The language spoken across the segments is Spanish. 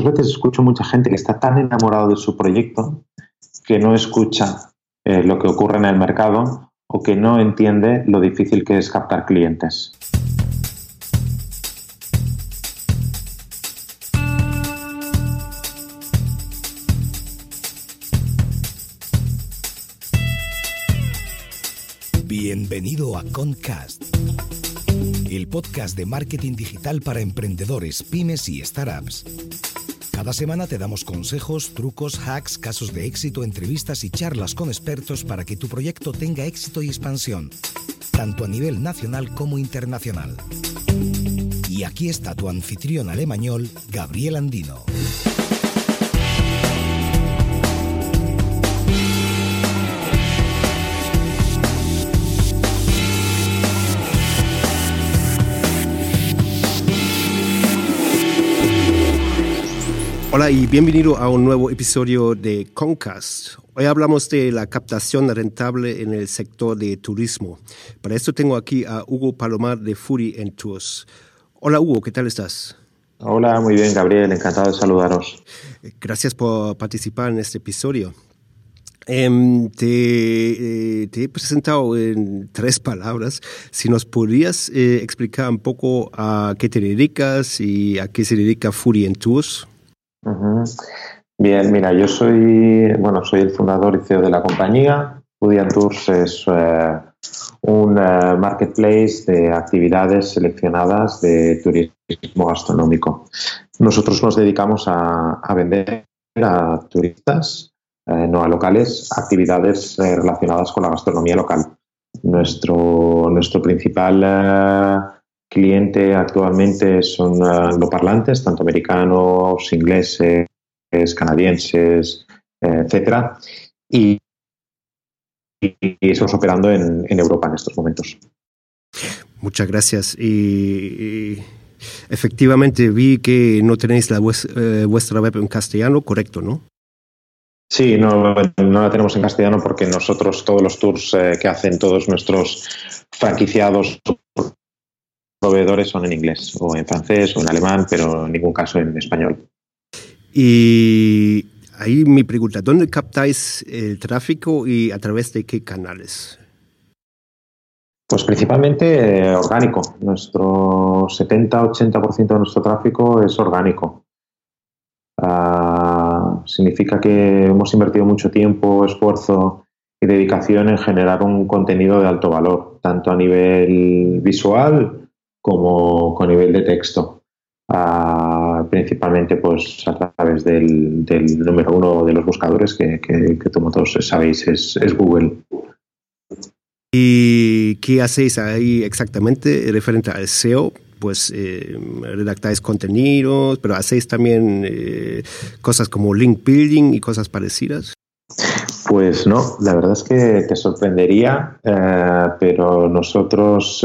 veces escucho mucha gente que está tan enamorado de su proyecto que no escucha eh, lo que ocurre en el mercado o que no entiende lo difícil que es captar clientes. Bienvenido a Concast, el podcast de marketing digital para emprendedores, pymes y startups. Cada semana te damos consejos, trucos, hacks, casos de éxito, entrevistas y charlas con expertos para que tu proyecto tenga éxito y expansión, tanto a nivel nacional como internacional. Y aquí está tu anfitrión alemañol, Gabriel Andino. Hola y bienvenido a un nuevo episodio de Concast. Hoy hablamos de la captación rentable en el sector de turismo. Para esto tengo aquí a Hugo Palomar de Fury Tours. Hola Hugo, ¿qué tal estás? Hola, muy bien Gabriel, encantado de saludaros. Gracias por participar en este episodio. Em, te, eh, te, he presentado en tres palabras. Si nos podrías eh, explicar un poco a qué te dedicas y a qué se dedica Fury Tours. Bien, mira, yo soy, bueno, soy el fundador y CEO de la compañía. Fudian Tours es eh, un eh, marketplace de actividades seleccionadas de turismo gastronómico. Nosotros nos dedicamos a, vender a turistas, eh, no a locales, actividades relacionadas con la gastronomía local. Nuestro, nuestro principal cliente actualmente son uh, parlantes, tanto americanos, ingleses, canadienses, etcétera, y, estamos operando en, Europa en estos momentos. Muchas gracias. Y, efectivamente vi que no tenéis la eh, vuestra web en castellano, correcto, ¿no? Sí, no, no, la tenemos en castellano porque nosotros todos los tours eh, que hacen todos nuestros franquiciados proveedores son en inglés o en francés o en alemán, pero en ningún caso en español. Y ahí mi pregunta, ¿dónde captáis el tráfico y a través de qué canales? Pues principalmente eh, orgánico. Nuestro 70-80% de nuestro tráfico es orgánico. Ah, significa que hemos invertido mucho tiempo, esfuerzo y dedicación en generar un contenido de alto valor, tanto a nivel visual como con nivel de texto. Ah, principalmente pues a través del, número uno de los buscadores que, que, como todos sabéis es, Google. ¿Y qué hacéis ahí exactamente referente al SEO? Pues eh, redactáis contenidos, pero hacéis también eh, cosas como link building y cosas parecidas. Pues no, la verdad es que te sorprendería, eh, pero nosotros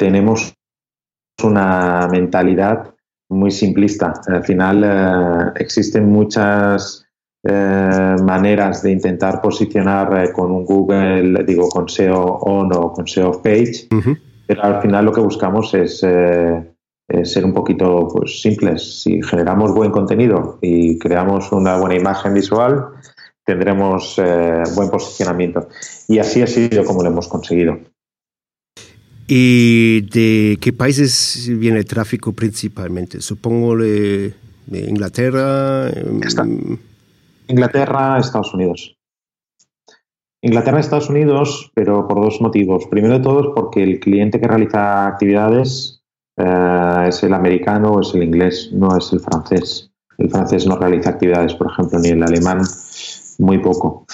tenemos una mentalidad muy simplista. Al final eh, existen muchas eh, maneras de intentar posicionar eh, con un Google, digo, con SEO on o con SEO page, pero al final lo que buscamos es ser un poquito pues, simples. Si generamos buen contenido y creamos una buena imagen visual, tendremos buen posicionamiento. Y así ha sido como lo hemos conseguido. ¿Y de qué países viene el tráfico principalmente? Supongo de, Inglaterra. Em, Inglaterra, Estados Unidos. Inglaterra, Estados Unidos, pero por dos motivos. Primero de todo, porque el cliente que realiza actividades eh, es el americano o es el inglés, no es el francés. El francés no realiza actividades, por ejemplo, ni el alemán, muy poco.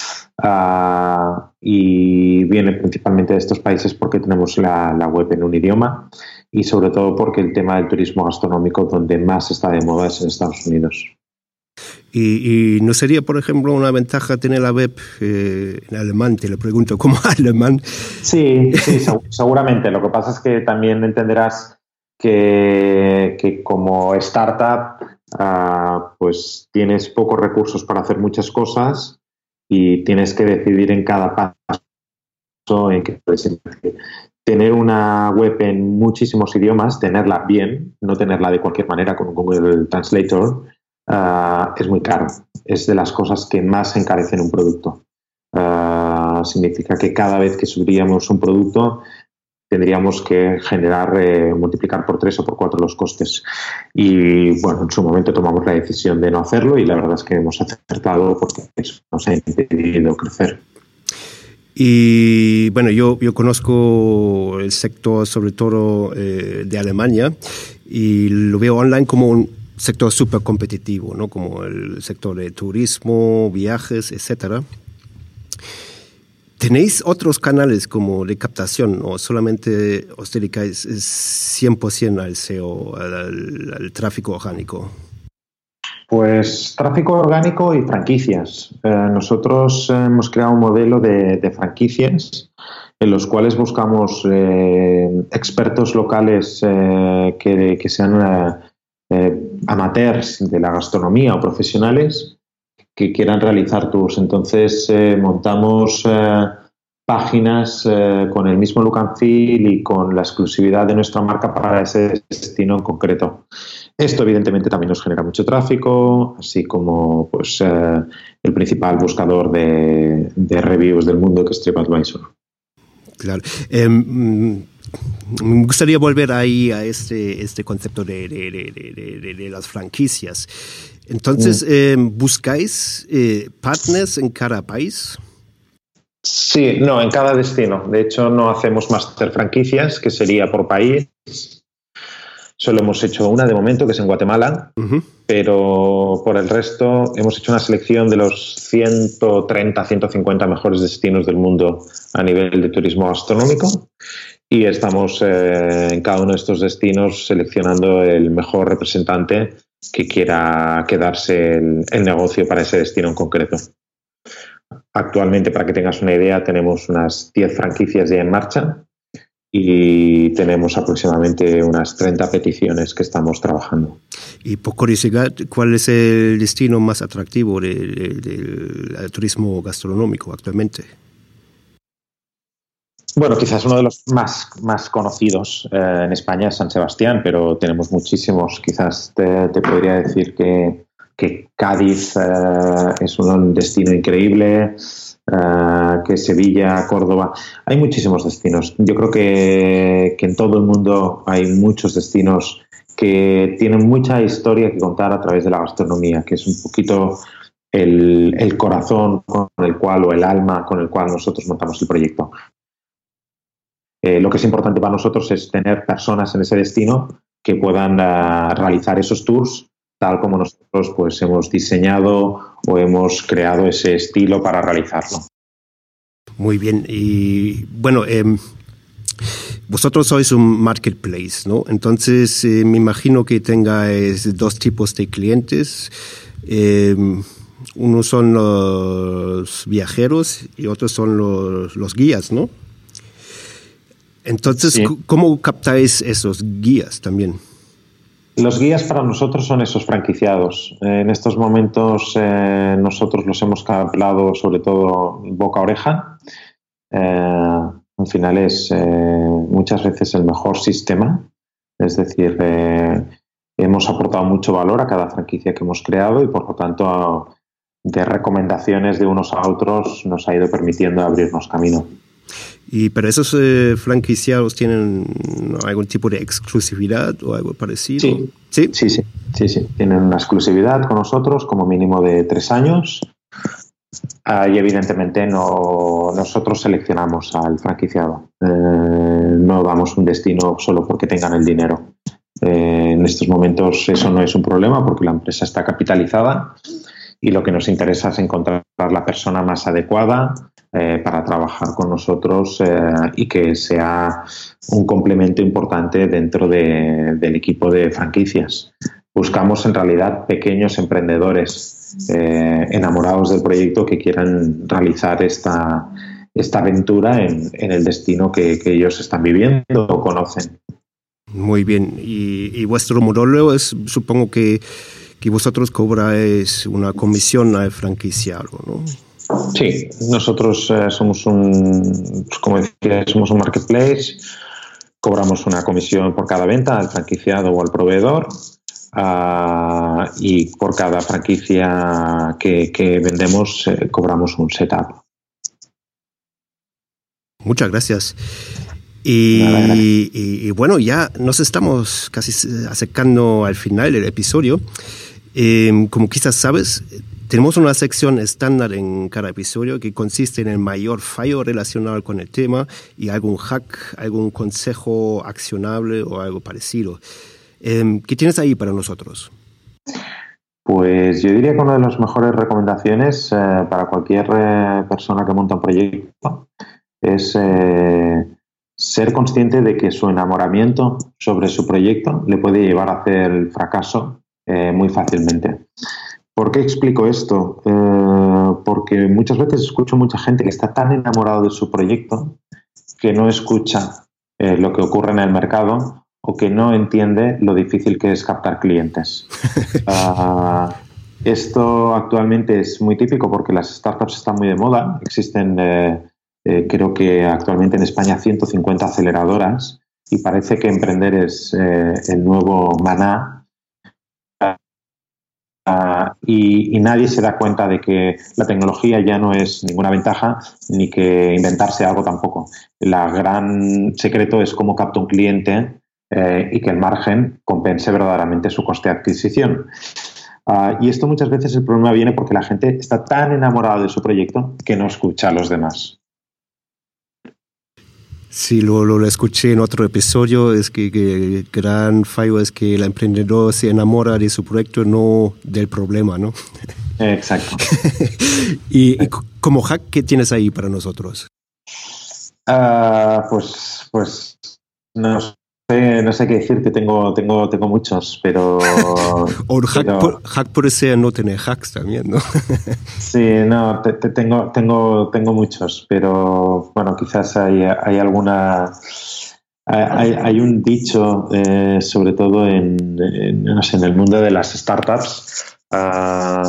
Ah, y viene principalmente de estos países porque tenemos la, web en un idioma y sobre todo porque el tema del turismo gastronómico donde más está de moda es en Estados Unidos. ¿Y, no sería, por ejemplo, una ventaja tener la web eh, en alemán? Te lo pregunto, ¿cómo alemán? Sí, sí, seguramente. Lo que pasa es que también entenderás que, que como startup ah, pues tienes pocos recursos para hacer muchas cosas y tienes que decidir en cada paso en qué puedes tener una web en muchísimos idiomas, tenerla bien, no tenerla de cualquier manera con Google Translator, uh, es muy caro. Es de las cosas que más encarecen un producto. Uh, significa que cada vez que subiríamos un producto tendríamos que generar, eh, multiplicar por tres o por cuatro los costes. Y bueno, en su momento tomamos la decisión de no hacerlo y la verdad es que hemos acertado porque eso nos ha impedido crecer. Y bueno, yo, yo conozco el sector sobre todo eh, de Alemania y lo veo online como un sector súper competitivo, ¿no? como el sector de turismo, viajes, etcétera. ¿Tenéis otros canales como de captación o solamente os dedicáis 100% al SEO, al, tráfico orgánico? Pues tráfico orgánico y franquicias. Eh, nosotros hemos creado un modelo de, franquicias en los cuales buscamos eh, expertos locales eh, que, sean amateurs de la gastronomía o profesionales que quieran realizar tours. Entonces montamos páginas con el mismo look and feel y con la exclusividad de nuestra marca para ese destino en concreto. Esto evidentemente también nos genera mucho tráfico, así como pues, eh, el principal buscador de, reviews del mundo que es TripAdvisor. Claro. Em, mm, me gustaría volver ahí a este, este concepto de, de, las franquicias. Entonces, mm. em, ¿buscáis eh, partners en cada país? Sí, no, en cada destino. De hecho, no hacemos master franquicias, que sería por país, Solo hemos hecho una de momento, que es en Guatemala, pero por el resto hemos hecho una selección de los 130, 150 mejores destinos del mundo a nivel de turismo gastronómico y estamos eh, en cada uno de estos destinos seleccionando el mejor representante que quiera quedarse el, el negocio para ese destino en concreto. Actualmente, para que tengas una idea, tenemos unas 10 franquicias ya en marcha y tenemos aproximadamente unas 30 peticiones que estamos trabajando. Y por curiosidad, ¿cuál es el destino más atractivo del turismo gastronómico actualmente? Bueno, quizás uno de los más, más conocidos eh, en España es San Sebastián, pero tenemos muchísimos. Quizás te, podría decir que, que Cádiz eh, es un destino increíble. Ah, que Sevilla, Córdoba. Hay muchísimos destinos. Yo creo que, en todo el mundo hay muchos destinos que tienen mucha historia que contar a través de la gastronomía, que es un poquito el, corazón con el cual o el alma con el cual nosotros montamos el proyecto. Eh, lo que es importante para nosotros es tener personas en ese destino que puedan realizar esos tours tal como nosotros pues hemos diseñado o hemos creado ese estilo para realizarlo. Muy bien, y bueno, em, vosotros sois un marketplace, ¿no? Entonces eh, me imagino que tengáis dos tipos de clientes. Em, uno son los viajeros y otros son los, guías, ¿no? Entonces, ¿cómo captáis esos guías también? Los guías para nosotros son esos franquiciados. En estos momentos eh, nosotros los hemos hablado sobre todo boca a oreja. Eh, al final es eh, muchas veces el mejor sistema. Es decir, hemos aportado mucho valor a cada franquicia que hemos creado y por lo tanto de recomendaciones de unos a otros nos ha ido permitiendo abrirnos camino. Y pero esos eh, franquiciados tienen algún tipo de exclusividad o algo parecido. Sí. sí, sí, sí, sí, Tienen una exclusividad con nosotros como mínimo de tres años. Ah, y evidentemente no, nosotros seleccionamos al franquiciado. Eh, no damos un destino solo porque tengan el dinero. Eh, en estos momentos eso no es un problema porque la empresa está capitalizada y lo que nos interesa es encontrar la persona más adecuada eh, para trabajar con nosotros eh, y que sea un complemento importante dentro del equipo de franquicias. Buscamos en realidad pequeños emprendedores eh, enamorados del proyecto que quieran realizar esta, esta aventura en, el destino que, ellos están viviendo o conocen. Muy bien. Y, vuestro modelo es, supongo que, que vosotros cobráis una comisión al franquiciado, ¿no? Sí, nosotros eh, somos un, pues, como decía somos un marketplace, cobramos una comisión por cada venta al franquiciado o al proveedor uh, y por cada franquicia que, que vendemos eh, cobramos un setup. Muchas gracias. Y, y, y, bueno, ya nos estamos casi acercando al final del episodio. Eh, como quizás sabes, tenemos una sección estándar en cada episodio que consiste en el mayor fallo relacionado con el tema y algún hack, algún consejo accionable o algo parecido. Eh, ¿Qué tienes ahí para nosotros? Pues yo diría que una de las mejores recomendaciones eh, para cualquier eh, persona que monta un proyecto es eh, ser consciente de que su enamoramiento sobre su proyecto le puede llevar a hacer fracaso muy fácilmente. ¿Por qué explico esto? Eh, porque muchas veces escucho mucha gente que está tan enamorado de su proyecto que no escucha eh, lo que ocurre en el mercado o que no entiende lo difícil que es captar clientes. uh, esto actualmente es muy típico porque las startups están muy de moda. Existen eh, eh, creo que actualmente en España 150 aceleradoras y parece que emprender es el nuevo maná. Uh, y, nadie se da cuenta de que la tecnología ya no es ninguna ventaja ni que inventarse algo tampoco. El gran secreto es cómo capta un cliente eh, y que el margen compense verdaderamente su coste de adquisición. Uh, y esto muchas veces el problema viene porque la gente está tan enamorada de su proyecto que no escucha a los demás. Sí, lo, lo, lo, escuché en otro episodio, es que, que, el gran fallo es que el emprendedor se enamora de su proyecto, no del problema, ¿no? Exacto. y, y, como hack, ¿qué tienes ahí para nosotros? Uh, pues, pues no no sé qué decirte, tengo, tengo, tengo muchos, pero... o hack, pero... Por, hack puede ser no tener hacks también, ¿no? sí, no, te, te tengo, tengo, tengo muchos, pero bueno, quizás hay, hay alguna... Hay, hay, un dicho, eh, sobre todo en, en, no sé, en, el mundo de las startups, uh,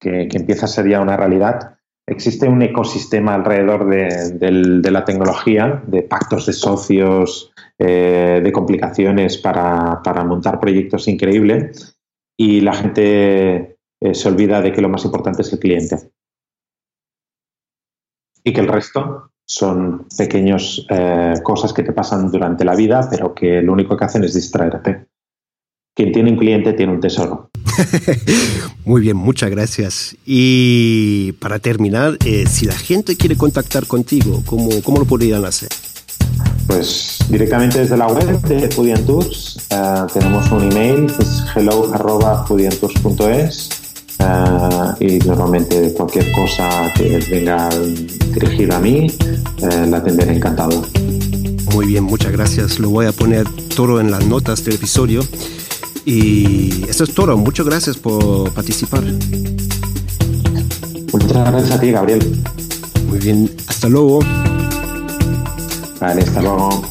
que, que, empieza a ser ya una realidad. Existe un ecosistema alrededor de, la tecnología, de pactos de socios, eh, de complicaciones para, para, montar proyectos increíbles y la gente eh, se olvida de que lo más importante es el cliente y que el resto son pequeñas eh, cosas que te pasan durante la vida pero que lo único que hacen es distraerte. Quien tiene un cliente tiene un tesoro. Muy bien, muchas gracias. Y para terminar, eh, si la gente quiere contactar contigo, ¿cómo, cómo lo podrían hacer? Pues directamente desde la web de Foodian Tours uh, tenemos un email que es hello.foodiantours.es uh, y normalmente cualquier cosa que venga dirigida a mí uh, la atenderé encantado. Muy bien, muchas gracias. Lo voy a poner todo en las notas del episodio. Y eso es todo. Muchas gracias por participar. Muchas gracias a ti, Gabriel. Muy bien, hasta luego. Vale, hasta luego.